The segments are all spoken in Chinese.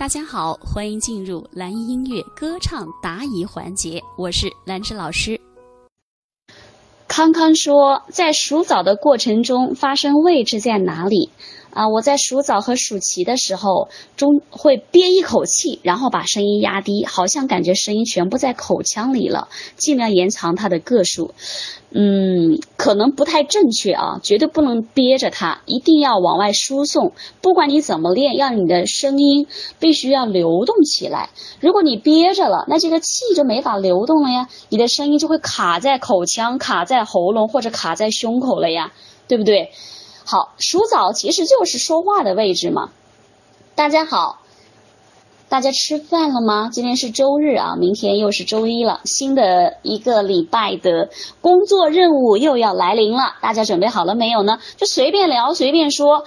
大家好，欢迎进入蓝音乐歌唱答疑环节，我是兰芝老师。康康说，在数枣的过程中，发生位置在哪里？啊，我在数枣和数棋的时候，中会憋一口气，然后把声音压低，好像感觉声音全部在口腔里了，尽量延长它的个数。嗯，可能不太正确啊，绝对不能憋着它，一定要往外输送。不管你怎么练，让你的声音必须要流动起来。如果你憋着了，那这个气就没法流动了呀，你的声音就会卡在口腔、卡在喉咙或者卡在胸口了呀，对不对？好，数枣其实就是说话的位置嘛。大家好，大家吃饭了吗？今天是周日啊，明天又是周一了，新的一个礼拜的工作任务又要来临了。大家准备好了没有呢？就随便聊，随便说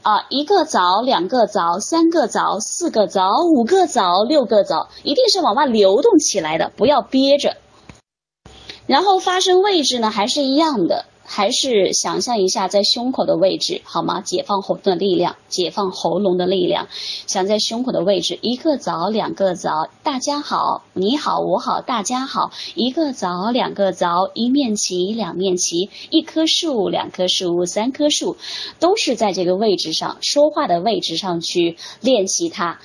啊，一个枣，两个枣，三个枣，四个枣，五个枣，六个枣，一定是往外流动起来的，不要憋着。然后发声位置呢，还是一样的。还是想象一下在胸口的位置，好吗？解放喉的力量，解放喉咙的力量。想在胸口的位置，一个枣，两个枣，大家好，你好，我好，大家好。一个枣，两个枣，一面旗，两面旗，一棵树，两棵树，三棵树，都是在这个位置上说话的位置上去练习它。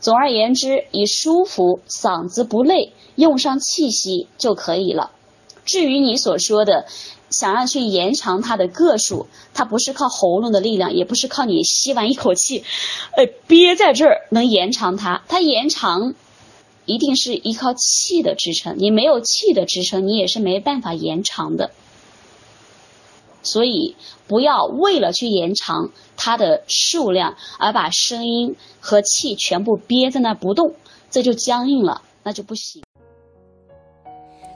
总而言之，以舒服，嗓子不累，用上气息就可以了。至于你所说的，想要去延长它的个数，它不是靠喉咙的力量，也不是靠你吸完一口气，哎，憋在这儿能延长它。它延长，一定是依靠气的支撑。你没有气的支撑，你也是没办法延长的。所以，不要为了去延长它的数量，而把声音和气全部憋在那不动，这就僵硬了，那就不行。